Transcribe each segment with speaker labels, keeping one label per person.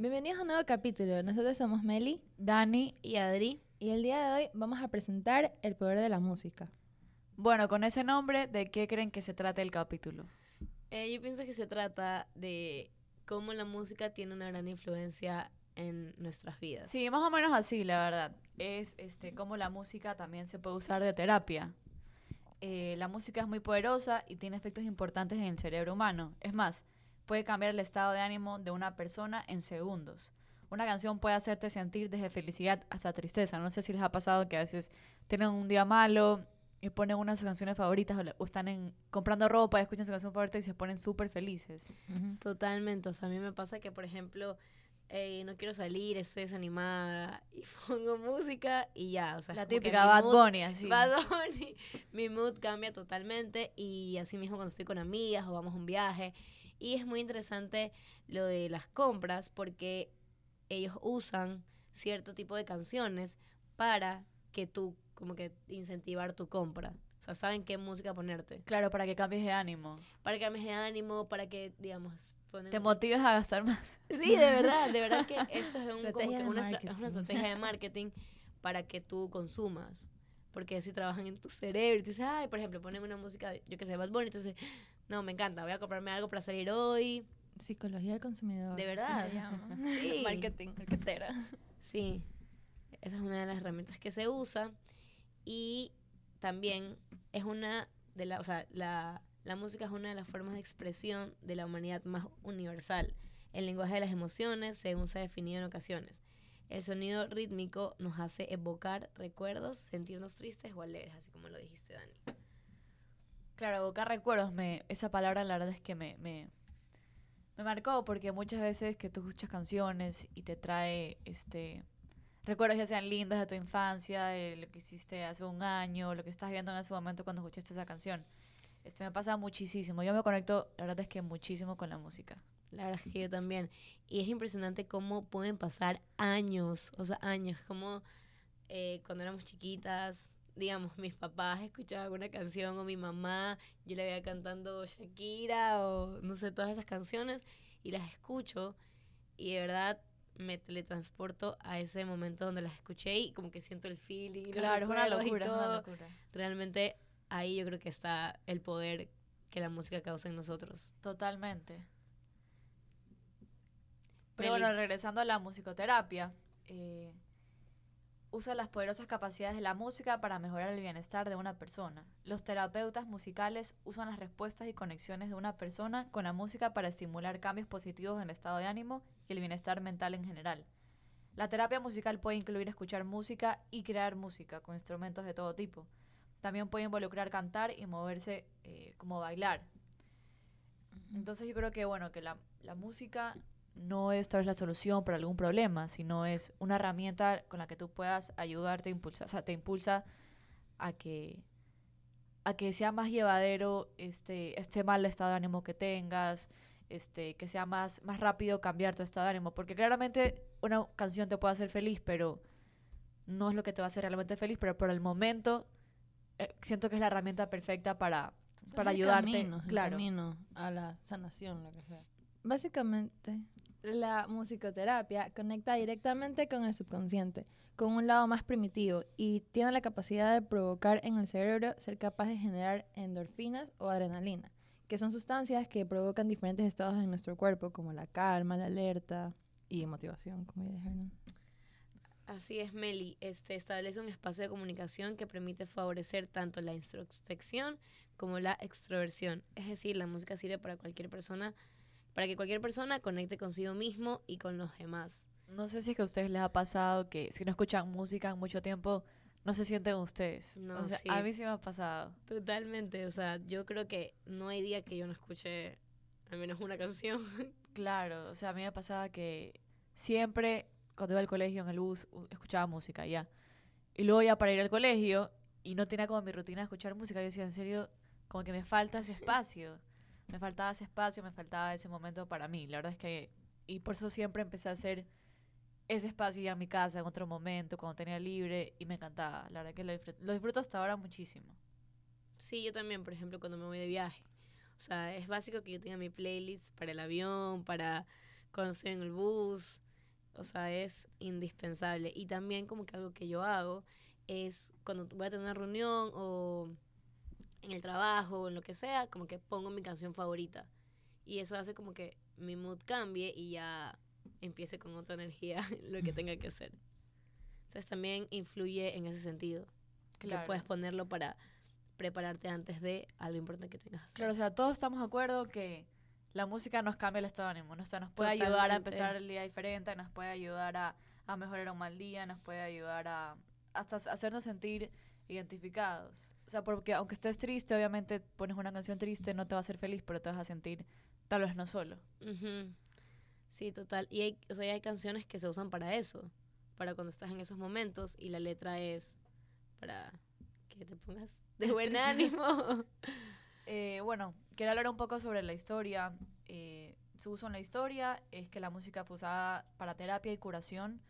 Speaker 1: Bienvenidos a un nuevo capítulo. Nosotros somos Meli
Speaker 2: Dani.
Speaker 3: y Adri.
Speaker 1: y el día de hoy vamos a presentar el poder de la música.
Speaker 2: Bueno, con ese nombre, ¿de qué creen que se trata el capítulo?
Speaker 3: Eh, yo pienso que se trata de cómo la música tiene una gran influencia en nuestras vidas.
Speaker 2: Sí, más o menos así, la verdad. Es este cómo la música también se puede usar de terapia. Eh, la música es muy poderosa y tiene efectos importantes en el cerebro humano. Es más, puede cambiar el estado de ánimo de una persona en segundos. Una canción puede hacerte sentir desde felicidad hasta tristeza. No sé si les ha pasado que a veces tienen un día malo y ponen una de sus canciones favoritas o, le- o están en, comprando ropa y escuchan su canción favorita y se ponen súper felices.
Speaker 3: Totalmente. O sea, a mí me pasa que, por ejemplo, no quiero salir, estoy desanimada y pongo música y ya. O sea, es
Speaker 2: La típica Bad
Speaker 3: mood-
Speaker 2: Bunny, así.
Speaker 3: Bad Bunny, mi mood cambia totalmente y así mismo cuando estoy con amigas o vamos a un viaje. Y es muy interesante lo de las compras porque ellos usan cierto tipo de canciones para que tú, como que incentivar tu compra. O sea, saben qué música ponerte.
Speaker 2: Claro, para que cambies de ánimo.
Speaker 3: Para que cambies de ánimo, para que, digamos, ponen...
Speaker 2: Te motives a gastar más.
Speaker 3: Sí, de verdad, de verdad que esto es, un, como que una, es una estrategia de marketing para que tú consumas. Porque así trabajan en tu cerebro. Y tú dices, ay, por ejemplo, ponen una música, yo que sé, Bad Bunny. Entonces, no, me encanta, voy a comprarme algo para salir hoy.
Speaker 1: Psicología del consumidor.
Speaker 3: ¿De verdad?
Speaker 1: se llama.
Speaker 3: Sí.
Speaker 1: Marketing, marketera.
Speaker 3: Sí, esa es una de las herramientas que se usa. Y también es una de las, o sea, la, la música es una de las formas de expresión de la humanidad más universal. El lenguaje de las emociones, según se ha definido en ocasiones. El sonido rítmico nos hace evocar recuerdos, sentirnos tristes o alegres, así como lo dijiste, Dani.
Speaker 2: Claro, evocar recuerdos, me, esa palabra la verdad es que me, me, me marcó porque muchas veces que tú escuchas canciones y te trae este recuerdos ya sean lindos de tu infancia, de lo que hiciste hace un año, lo que estás viendo en ese momento cuando escuchaste esa canción. Este me pasa muchísimo. Yo me conecto, la verdad es que muchísimo con la música.
Speaker 3: La verdad es que yo también. Y es impresionante cómo pueden pasar años, o sea, años, como eh, cuando éramos chiquitas, digamos, mis papás escuchaban una canción o mi mamá, yo le veía cantando Shakira o no sé, todas esas canciones y las escucho y de verdad me teletransporto a ese momento donde las escuché y como que siento el feeling.
Speaker 2: Claro, es una locura, es una locura.
Speaker 3: Realmente ahí yo creo que está el poder que la música causa en nosotros.
Speaker 2: Totalmente. Pero
Speaker 3: Meli.
Speaker 2: bueno, regresando a la musicoterapia, eh, usa las poderosas capacidades de la música para mejorar el bienestar de una persona. Los terapeutas musicales usan las respuestas y conexiones de una persona con la música para estimular cambios positivos en el estado de ánimo y el bienestar mental en general. La terapia musical puede incluir escuchar música y crear música con instrumentos de todo tipo. También puede involucrar cantar y moverse eh, como bailar. Entonces yo creo que bueno, que la, la música no es tal vez la solución para algún problema, sino es una herramienta con la que tú puedas ayudarte, impulsa, o sea, te impulsa a que a que sea más llevadero este este mal estado de ánimo que tengas, este que sea más más rápido cambiar tu estado de ánimo, porque claramente una canción te puede hacer feliz, pero no es lo que te va a hacer realmente feliz, pero por el momento eh, siento que es la herramienta perfecta para
Speaker 1: O sea,
Speaker 2: para ayudarte,
Speaker 1: camino, es el
Speaker 2: claro.
Speaker 1: camino a la sanación, lo que sea. Básicamente, la musicoterapia conecta directamente con el subconsciente, con un lado más primitivo y tiene la capacidad de provocar en el cerebro ser capaz de generar endorfinas o adrenalina, que son sustancias que provocan diferentes estados en nuestro cuerpo, como la calma, la alerta y motivación, como ya dijeron.
Speaker 3: Así es, Meli. Este establece un espacio de comunicación que permite favorecer tanto la introspección como la extroversión. Es decir, la música sirve para cualquier persona, para que cualquier persona conecte consigo mismo y con los demás.
Speaker 2: No sé si es que a ustedes les ha pasado que si no escuchan música en mucho tiempo, no se sienten ustedes.
Speaker 3: No,
Speaker 2: O sea,
Speaker 3: sí.
Speaker 2: A mí sí me ha pasado.
Speaker 3: Totalmente. O sea, yo creo que no hay día que yo no escuche al menos una canción.
Speaker 2: Claro, o sea, a mí me pasaba que siempre cuando iba al colegio en el bus escuchaba música, ya. Y luego ya para ir al colegio y no tenía como mi rutina de escuchar música, yo decía, en serio, como que me falta ese espacio. Me faltaba ese espacio, me faltaba ese momento para mí. La verdad es que, y por eso siempre empecé a hacer ese espacio ya en mi casa, en otro momento, cuando tenía libre, y me encantaba. La verdad que lo disfruto, lo disfruto hasta ahora muchísimo.
Speaker 3: Sí, yo también, por ejemplo, cuando me voy de viaje. O sea, es básico que yo tenga mi playlist para el avión, para cuando estoy en el bus. O sea, es indispensable. Y también como que algo que yo hago es cuando voy a tener una reunión o en el trabajo o en lo que sea, como que pongo mi canción favorita. Y eso hace como que mi mood cambie y ya empiece con otra energía lo que tenga que hacer. Entonces también influye en ese sentido. Que puedes ponerlo para prepararte antes de algo importante que tengas que.
Speaker 2: Claro, o sea, todos estamos de acuerdo que la música nos cambia el estado de ánimo, ¿no? o sea, nos puede ayudar a empezar el día diferente, nos puede ayudar a, a mejorar un mal día, nos puede ayudar a hasta hacernos sentir identificados. O sea, porque aunque estés triste, obviamente pones una canción triste, no te va a hacer feliz, pero te vas a sentir tal vez no solo.
Speaker 3: Sí, total. Y hay, o sea, hay canciones que se usan para eso, para cuando estás en esos momentos y la letra es para que te pongas de buen ánimo.
Speaker 2: eh, bueno, quiero hablar un poco sobre la historia. Eh, su uso en la historia es que la música fue usada para terapia y curación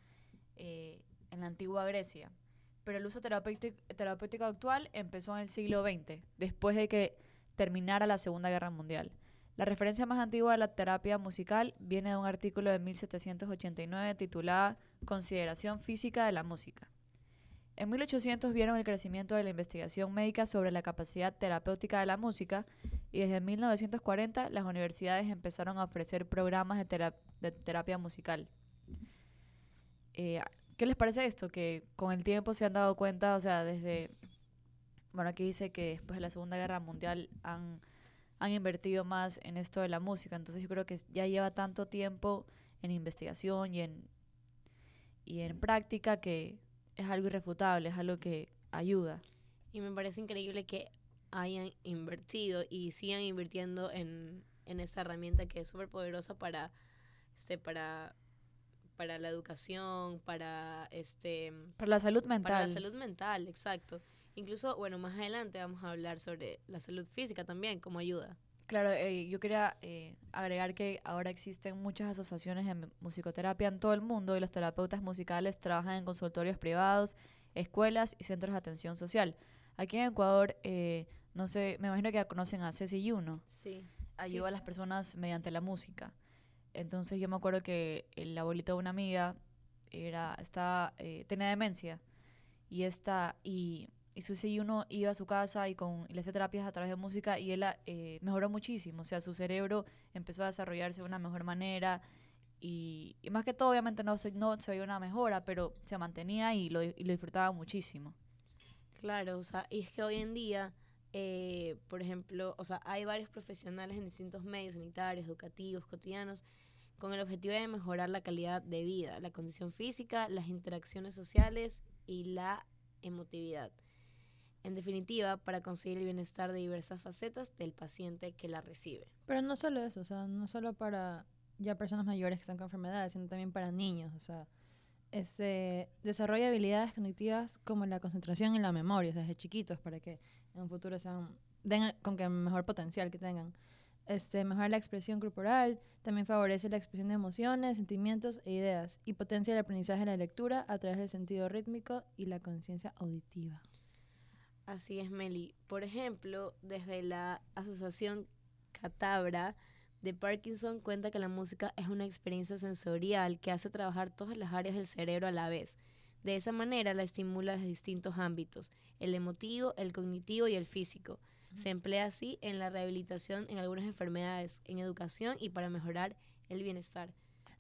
Speaker 2: eh, en la antigua Grecia. Pero el uso terapéutico, actual empezó en el siglo XX, después de que terminara la Segunda Guerra Mundial. La referencia más antigua de la terapia musical viene de un artículo de 1789 titulada Consideración física de la música. En 1800 vieron el crecimiento de la investigación médica sobre la capacidad terapéutica de la música y desde 1940 las universidades empezaron a ofrecer programas de, terapia musical. Eh, ¿Qué les parece esto? Que con el tiempo se han dado cuenta, o sea, desde, bueno, aquí dice que después de la Segunda Guerra Mundial han, han invertido más en esto de la música, entonces yo creo que ya lleva tanto tiempo en investigación y en, y en práctica que es algo irrefutable, es algo que ayuda.
Speaker 3: Y me parece increíble que hayan invertido y sigan invirtiendo en, en esta herramienta que es súper poderosa para, este, para, para la educación, para este
Speaker 2: para la salud mental.
Speaker 3: Para la salud mental, exacto. Incluso, bueno, más adelante vamos a hablar sobre la salud física también, como ayuda.
Speaker 2: Claro, eh, yo quería eh, agregar que ahora existen muchas asociaciones de musicoterapia en todo el mundo y los terapeutas musicales trabajan en consultorios privados, escuelas y centros de atención social. Aquí en Ecuador, eh, no sé, me imagino que ya conocen a Ceci Yuno.
Speaker 3: Sí.
Speaker 2: Ayuda a las personas mediante la música. Entonces yo me acuerdo que el abuelito de una amiga era, estaba, tenía demencia y esta, y y su y uno iba a su casa y, con, le hacía terapias a través de música y él eh, mejoró muchísimo. O sea, su cerebro empezó a desarrollarse de una mejor manera y, más que todo, obviamente, no se, no se veía una mejora, pero se mantenía y lo, y lo disfrutaba muchísimo.
Speaker 3: Claro, o sea, y es que hoy en día, eh, por ejemplo, o sea, hay varios profesionales en distintos medios sanitarios, educativos, cotidianos, con el objetivo de mejorar la calidad de vida, la condición física, las interacciones sociales y la emotividad en definitiva, para conseguir el bienestar de diversas facetas del paciente que la recibe.
Speaker 1: Pero no solo eso, o sea, no solo para ya personas mayores que están con enfermedades, sino también para niños, o sea, este, desarrolla habilidades cognitivas como la concentración y la memoria, desde chiquitos, para que en un futuro sean, den con que mejor potencial que tengan. Este, mejora la expresión corporal, también favorece la expresión de emociones, sentimientos e ideas, y potencia el aprendizaje de la lectura a través del sentido rítmico y la conciencia auditiva.
Speaker 3: Así es, Meli. Por ejemplo, desde la Asociación Catabra de Parkinson cuenta que la música es una experiencia sensorial que hace trabajar todas las áreas del cerebro a la vez. De esa manera la estimula desde distintos ámbitos, el emotivo, el cognitivo y el físico. Se emplea así en la rehabilitación en algunas enfermedades, en educación y para mejorar el bienestar.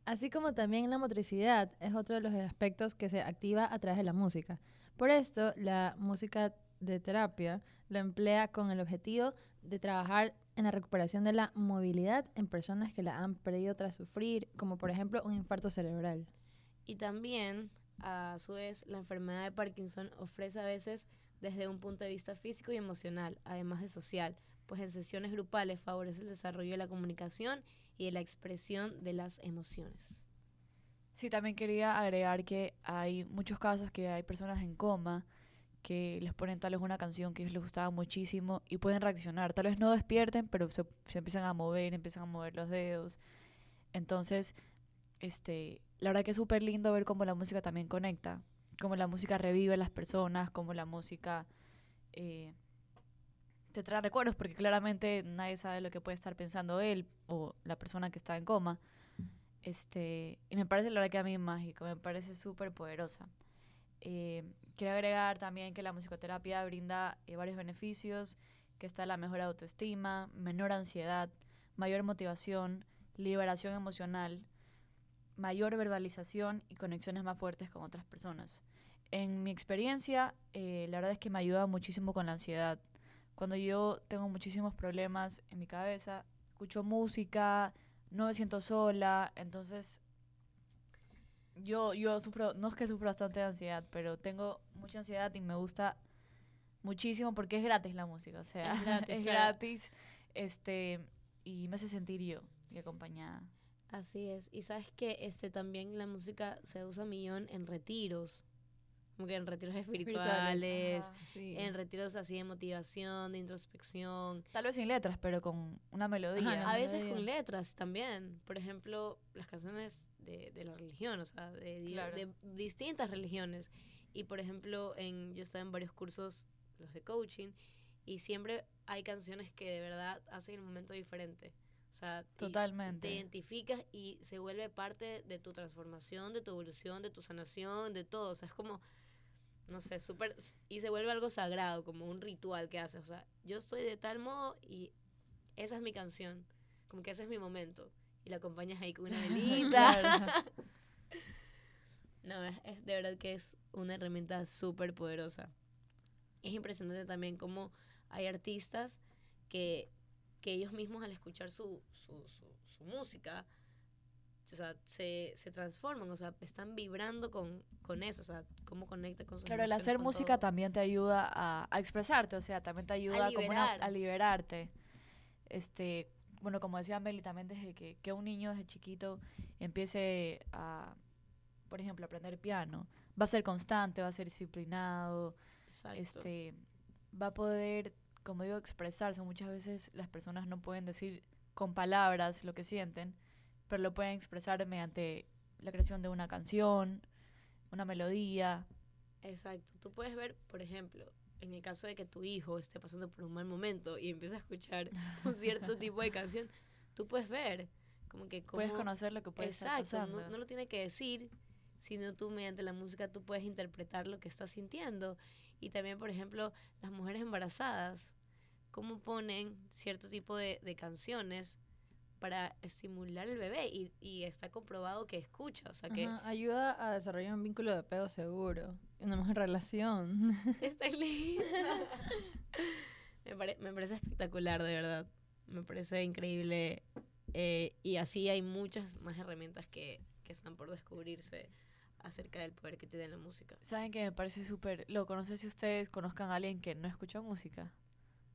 Speaker 1: Así como también la motricidad es otro de los aspectos que se activa a través de la música. Por esto, la música de terapia lo emplea con el objetivo de trabajar en la recuperación de la movilidad en personas que la han perdido tras sufrir, como por ejemplo un infarto cerebral.
Speaker 3: Y también, a su vez, la enfermedad de Parkinson ofrece a veces desde un punto de vista físico y emocional, además de social, pues en sesiones grupales favorece el desarrollo de la comunicación y de la expresión de las emociones.
Speaker 2: Sí, también quería agregar que hay muchos casos que hay personas en coma que les ponen tal vez una canción que les gustaba muchísimo y pueden reaccionar. Tal vez no despierten, pero se, empiezan a mover, empiezan a mover los dedos. Entonces, este, la verdad que es súper lindo ver cómo la música también conecta, cómo la música revive a las personas, cómo la música eh, te trae recuerdos, porque claramente nadie sabe lo que puede estar pensando él o la persona que está en coma. Este, y me parece la verdad que a mí mágico, me parece súper poderosa. Eh, quiero agregar también que la musicoterapia brinda eh, varios beneficios, que está la mejor autoestima, menor ansiedad, mayor motivación, liberación emocional, mayor verbalización y conexiones más fuertes con otras personas. En mi experiencia, eh, la verdad es que me ayuda muchísimo con la ansiedad. Cuando yo tengo muchísimos problemas en mi cabeza, escucho música, no me siento sola, entonces yo, yo sufro, no es que sufro bastante de ansiedad, pero tengo mucha ansiedad y me gusta muchísimo porque es gratis la música, o sea,
Speaker 3: Es gratis,
Speaker 2: es gratis, este, y me hace sentir yo y acompañada.
Speaker 3: Así es. Y sabes que este también la música se usa millón en retiros. Como que en retiros espirituales,
Speaker 2: Ajá.
Speaker 1: Sí.
Speaker 3: en retiros así de motivación, de introspección.
Speaker 2: Tal vez sin letras, pero con una melodía.
Speaker 1: Ajá,
Speaker 3: A veces
Speaker 1: melodía.
Speaker 3: con letras también. Por ejemplo, las canciones de, de la religión, o sea, de,
Speaker 2: Claro.
Speaker 3: de distintas religiones. Y por ejemplo, en, yo estaba en varios cursos, los de coaching, y siempre hay canciones que de verdad hacen el momento diferente. O sea,
Speaker 2: Totalmente.
Speaker 3: te identificas y se vuelve parte de tu transformación, de tu evolución, de tu sanación, de todo. O sea, es como, no sé, súper... Y se vuelve algo sagrado, como un ritual que haces. O sea, yo estoy de tal modo y esa es mi canción. Como que ese es mi momento. Y la acompañas ahí con una velita. No, es, es de verdad que es una herramienta súper poderosa. Es impresionante también cómo hay artistas que, que ellos mismos al escuchar su, su, su, su música, o sea, se, se transforman, o sea, están vibrando con, con eso, o sea, cómo conecta con sus
Speaker 2: Claro, el hacer música
Speaker 3: todo.
Speaker 2: también te ayuda a, a expresarte, o sea, también te ayuda como una- a liberarte. Este, bueno, como decía Meli, también desde que, que un niño desde chiquito empiece a, por ejemplo, aprender piano, va a ser constante, va a ser disciplinado,
Speaker 3: Exacto.
Speaker 2: este, va a poder, como digo, expresarse. Muchas veces las personas no pueden decir con palabras lo que sienten, pero lo pueden expresar mediante la creación de una canción, una melodía.
Speaker 3: Exacto. Tú puedes ver, por ejemplo, en el caso de que tu hijo esté pasando por un mal momento y empieza a escuchar un cierto tipo de canción, tú puedes ver como que
Speaker 2: Puedes
Speaker 3: cómo-
Speaker 2: conocer lo que puede
Speaker 3: Exacto, no,
Speaker 2: pasando.
Speaker 3: no lo tiene que decir, sino tú mediante la música tú puedes interpretar lo que estás sintiendo. Y también, por ejemplo, las mujeres embarazadas, cómo ponen cierto tipo de, de canciones para estimular al bebé y, y está comprobado que escucha, o sea que
Speaker 1: Ajá, ayuda a desarrollar un vínculo de apego seguro, una mejor relación.
Speaker 3: está lindo. me, pare- me parece espectacular, de verdad. Me parece increíble. eh, y así hay muchas más herramientas que, que están por descubrirse acerca del poder que tiene la música.
Speaker 2: ¿Saben que me parece súper loco? No sé si ustedes conozcan a alguien que no escucha música.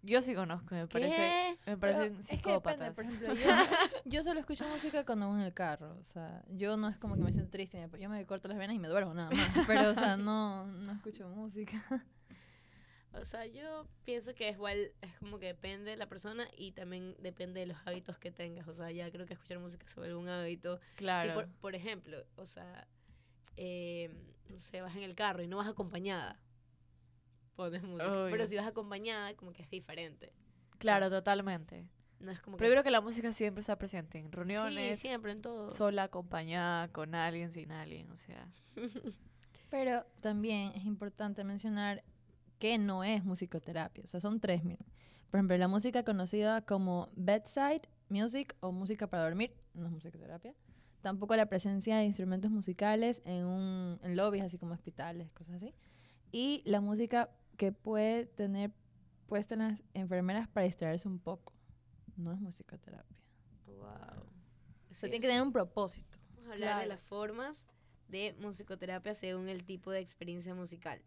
Speaker 2: Yo sí conozco, me parece, me
Speaker 1: Pero
Speaker 2: parecen
Speaker 1: es que depende,
Speaker 2: psicópatas.
Speaker 1: por ejemplo, yo, yo solo escucho música cuando voy en el carro, o sea, yo no es como que me siento triste, yo me corto las venas y me duermo nada más, pero o sea, no, no escucho música.
Speaker 3: O sea, yo pienso que es igual, es como que depende de la persona y también depende de los hábitos que tengas. O sea, ya creo que escuchar música vuelve un hábito. Si
Speaker 2: claro.
Speaker 3: por, por ejemplo, o sea, eh, no sé, vas en el carro y no vas acompañada, pones música. Pero
Speaker 2: Obvio.
Speaker 3: si vas acompañada, como que es diferente.
Speaker 2: Claro, totalmente.
Speaker 3: No es como
Speaker 2: Pero yo
Speaker 3: que...
Speaker 2: creo que la música siempre está presente en reuniones,
Speaker 3: Sí, siempre en todo.
Speaker 2: sola, acompañada, con alguien, sin alguien, o sea.
Speaker 1: Pero también es importante mencionar que no es musicoterapia, o sea, son tres, miren. Por ejemplo, la música conocida como bedside music o música para dormir, no es musicoterapia. Tampoco la presencia de instrumentos musicales en, un, en lobbies, así como hospitales, cosas así. Y la música que puede tener puestas las enfermeras para distraerse un poco. No es musicoterapia.
Speaker 3: Wow.
Speaker 1: O sea, tiene que tener un propósito.
Speaker 3: Vamos a hablar de las formas de musicoterapia según el tipo de experiencia musical.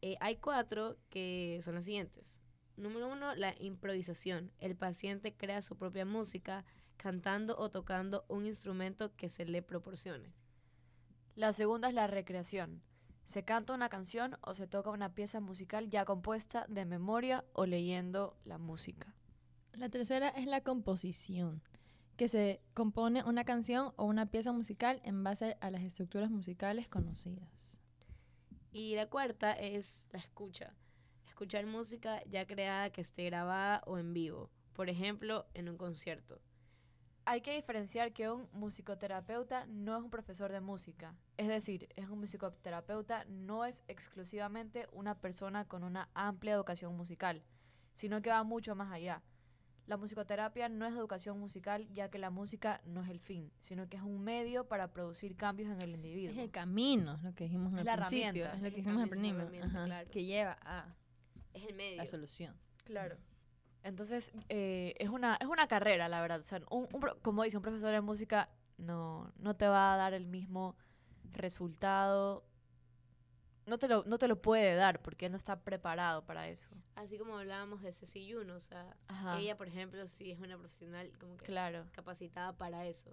Speaker 3: Eh, hay cuatro que son las siguientes. Número uno, la improvisación. El paciente crea su propia música cantando o tocando un instrumento que se le proporcione.
Speaker 2: La segunda es la recreación. Se canta una canción o se toca una pieza musical ya compuesta de memoria o leyendo la música.
Speaker 1: La tercera es la composición, que se compone una canción o una pieza musical en base a las estructuras musicales conocidas.
Speaker 3: Y la cuarta es la escucha. Escuchar música ya creada que esté grabada o en vivo. Por ejemplo, en un concierto.
Speaker 2: Hay que diferenciar que un musicoterapeuta no es un profesor de música. Es decir, es un musicoterapeuta no es exclusivamente una persona con una amplia educación musical, sino que va mucho más allá. La musicoterapia no es educación musical ya que la música no es el fin, sino que es un medio para producir cambios en el individuo.
Speaker 1: Es el camino, lo que dijimos al
Speaker 2: la
Speaker 1: principio.
Speaker 2: herramienta.
Speaker 1: Es lo que
Speaker 3: el
Speaker 1: dijimos al principio.
Speaker 3: claro.
Speaker 1: Que lleva a
Speaker 3: Es el medio.
Speaker 1: la solución.
Speaker 2: Claro. Entonces, eh, es, una, es una carrera, la verdad. O sea, un, un como dice, un profesor de música no, no te va a dar el mismo resultado. No te, lo, no te lo puede dar porque no está preparado para eso.
Speaker 3: Así como hablábamos de Ceci Yuno, o sea,
Speaker 2: Ajá.
Speaker 3: ella, por ejemplo, sí es una profesional como que
Speaker 2: Claro.
Speaker 3: capacitada para eso.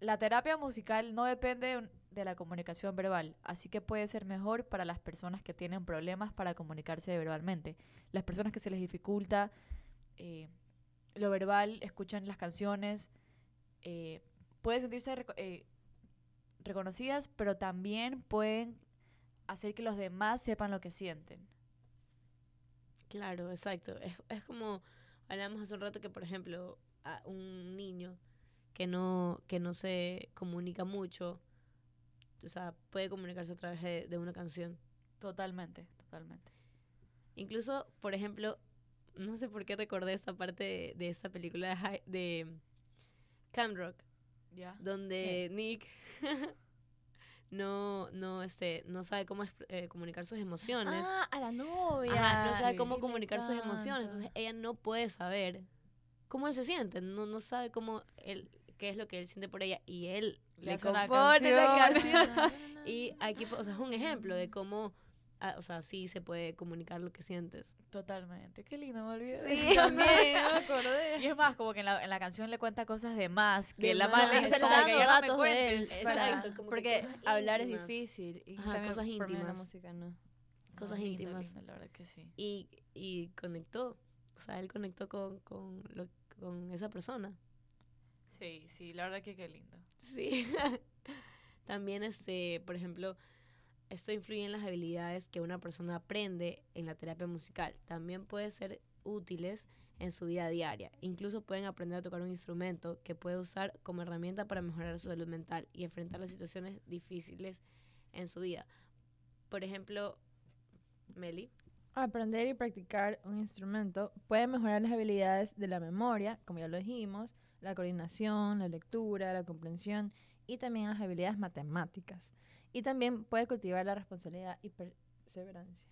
Speaker 2: La terapia musical no depende de la comunicación verbal, así que puede ser mejor para las personas que tienen problemas para comunicarse verbalmente. Las personas que se les dificulta eh, lo verbal, escuchan las canciones, eh, pueden sentirse eh, reconocidas, pero también pueden hacer que los demás sepan lo que sienten.
Speaker 3: Claro, exacto. Es, es como hablamos hace un rato que, por ejemplo, a un niño que no, que no se comunica mucho, o sea, puede comunicarse a través de, de una canción.
Speaker 2: Totalmente, totalmente.
Speaker 3: Incluso, por ejemplo, no sé por qué recordé esta parte de, de esta película de, Hi- de Camp Rock,
Speaker 2: ¿Ya?
Speaker 3: donde Nick no, no, este, no sabe cómo eh, comunicar sus emociones.
Speaker 1: Ah, a la novia.
Speaker 3: Ajá, no sabe cómo comunicar sus emociones. Entonces ella no puede saber cómo él se siente. No, no sabe cómo él, qué es lo que él siente por ella. Y él
Speaker 2: Le
Speaker 3: le, compone la
Speaker 2: canción.
Speaker 3: canción. y aquí, o sea, es un ejemplo de cómo, ah, o sea, sí se puede comunicar lo que sientes.
Speaker 2: Totalmente. Qué lindo, me olvidé. de
Speaker 1: Sí,
Speaker 2: eso.
Speaker 1: también, no me acordé.
Speaker 2: Y es más, como que en la, en la canción le cuenta cosas de más, que
Speaker 3: De
Speaker 2: la
Speaker 3: más,
Speaker 2: madre le
Speaker 1: Y
Speaker 2: dice
Speaker 1: se le
Speaker 2: como
Speaker 1: está dando
Speaker 2: ya no me
Speaker 1: datos de él.
Speaker 3: Exacto, como
Speaker 1: porque
Speaker 3: cosas
Speaker 1: hablar es
Speaker 3: íntimas.
Speaker 1: difícil. Y
Speaker 3: Ajá,
Speaker 1: cambio,
Speaker 3: cosas
Speaker 1: de la
Speaker 3: íntimas.
Speaker 1: música no.
Speaker 3: Cosas
Speaker 2: lindo,
Speaker 3: íntimas.
Speaker 2: lindo, la verdad que sí.
Speaker 3: Y, y conectó. O sea, él conectó con, con, lo- con esa persona.
Speaker 2: Sí, sí, la verdad que qué lindo.
Speaker 3: Sí. También, este, por ejemplo, esto influye en las habilidades que una persona aprende en la terapia musical. También puede ser útiles en su vida diaria. Incluso pueden aprender a tocar un instrumento que puede usar como herramienta para mejorar su salud mental y enfrentar las situaciones difíciles en su vida. Por ejemplo, Meli.
Speaker 1: Aprender y practicar un instrumento puede mejorar las habilidades de la memoria, como ya lo dijimos, la coordinación, la lectura, la comprensión y también las habilidades matemáticas. Y también puede cultivar la responsabilidad y perseverancia.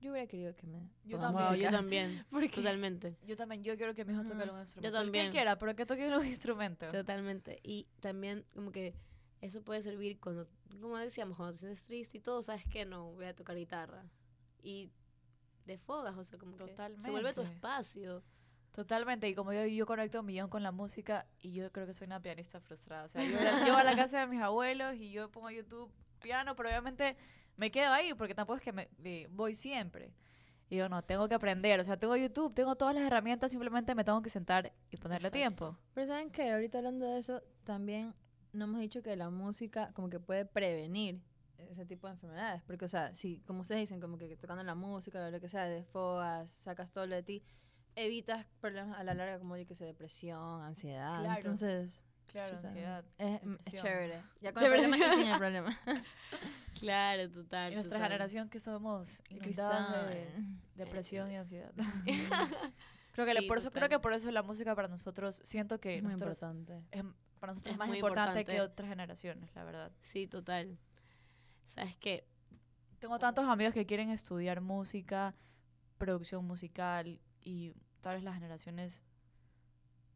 Speaker 1: Yo hubiera querido que me
Speaker 2: Yo también.
Speaker 3: Wow, yo también.
Speaker 1: Porque-
Speaker 3: Totalmente.
Speaker 2: Yo también, yo quiero que mi hijo toque un instrumento.
Speaker 3: Yo
Speaker 2: El que
Speaker 3: también.
Speaker 2: quiera, pero que toque un instrumento.
Speaker 3: Totalmente. Y también como que eso puede servir cuando, como decíamos, cuando te sientes triste y todo, sabes que no, voy a tocar guitarra. Y de fogas, o sea, como que se vuelve tu
Speaker 2: Totalmente.
Speaker 3: espacio.
Speaker 2: Totalmente, y como yo, yo conecto un millón con la música y yo creo que soy una pianista frustrada. O sea, yo, yo a la casa de mis abuelos y yo pongo YouTube piano, pero obviamente me quedo ahí porque tampoco es que me eh, voy siempre. Y yo no, tengo que aprender. O sea, tengo YouTube, tengo todas las herramientas, simplemente me tengo que sentar y ponerle
Speaker 3: Exacto.
Speaker 2: tiempo.
Speaker 1: Pero saben que ahorita hablando de eso, también no hemos dicho que la música como que puede prevenir ese tipo de enfermedades. Porque, o sea, si, como ustedes dicen, como que tocando la música o lo que sea, desfogas, sacas todo lo de ti, evitas problemas a la larga como, yo que sé, depresión, ansiedad.
Speaker 2: Claro.
Speaker 1: Entonces,
Speaker 2: Claro,
Speaker 1: chuta,
Speaker 2: ansiedad.
Speaker 1: es, es chévere. Ya con el problema sin el problema.
Speaker 3: Claro, total.
Speaker 2: Y nuestra
Speaker 3: total.
Speaker 2: generación que somos inundados de
Speaker 1: cristal.
Speaker 2: depresión y ansiedad. creo que le-
Speaker 3: Sí,
Speaker 2: por eso creo que por eso la música para nosotros siento que
Speaker 1: Es muy
Speaker 2: nosotros
Speaker 1: importante.
Speaker 2: es para nosotros
Speaker 3: Es
Speaker 2: más
Speaker 3: muy
Speaker 2: importante, que
Speaker 3: importante.
Speaker 2: otras generaciones, la verdad.
Speaker 3: Sí, total. ¿Sabes qué?
Speaker 2: Tengo tantos amigos que quieren estudiar música, producción musical y tal vez las generaciones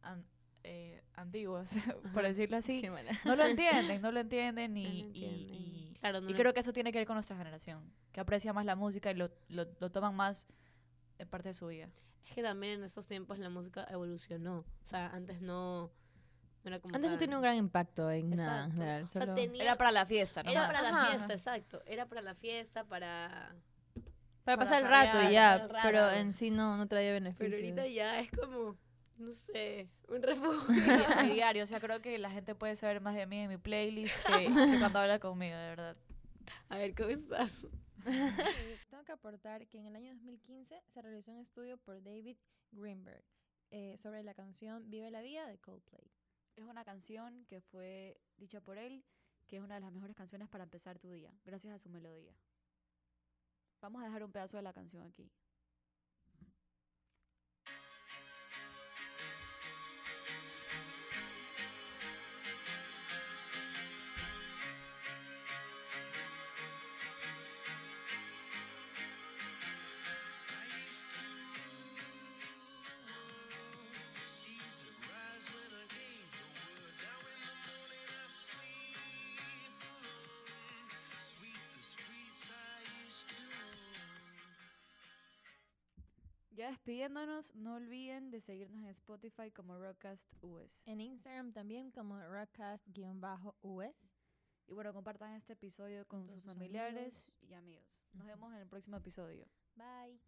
Speaker 2: an- eh, antiguas, por decirlo así,
Speaker 1: Qué mala.
Speaker 2: no lo entienden, no lo entienden
Speaker 3: No
Speaker 2: y,
Speaker 3: lo
Speaker 2: y-
Speaker 3: entienden.
Speaker 2: y-
Speaker 3: Claro, no
Speaker 2: y
Speaker 3: lo-
Speaker 2: creo que eso tiene que ver con nuestra generación, que aprecia más la música y lo, lo, lo toman más en parte de su vida.
Speaker 3: Es que también en estos tiempos la música evolucionó. O sea, antes no, no era como
Speaker 1: Antes no
Speaker 3: tan-
Speaker 1: tenía un gran impacto en nada en
Speaker 3: Exacto.
Speaker 1: general.
Speaker 3: O sea,
Speaker 1: solo-
Speaker 3: tenía-
Speaker 2: Era para la fiesta, ¿no?
Speaker 3: Era para la
Speaker 1: Ajá.
Speaker 3: fiesta, exacto. Era para la fiesta, para...
Speaker 1: Para pasar el rato y ya, pero en sí no, no traía beneficios.
Speaker 3: Pero ahorita ya es como, no sé, un refugio.
Speaker 2: diario. O sea, creo que la gente puede saber más de mí en mi playlist que, que cuando habla conmigo, de verdad.
Speaker 3: A ver, ¿cómo estás?
Speaker 1: Tengo que aportar que en el año 2015 se realizó un estudio por David Greenberg eh, sobre la canción Vive la Vida de Coldplay.
Speaker 2: Es una canción que fue dicha por él, que es una de las mejores canciones para empezar tu día, gracias a su melodía. Vamos a dejar un pedazo de la canción aquí. Ya despidiéndonos, no olviden de seguirnos en Spotify como Rockcast US.
Speaker 1: En Instagram también como rockcast-us.
Speaker 2: Y bueno, compartan este episodio con sus
Speaker 1: sus
Speaker 2: familiares
Speaker 1: amigos.
Speaker 2: y amigos. Nos vemos en el próximo episodio.
Speaker 1: Bye.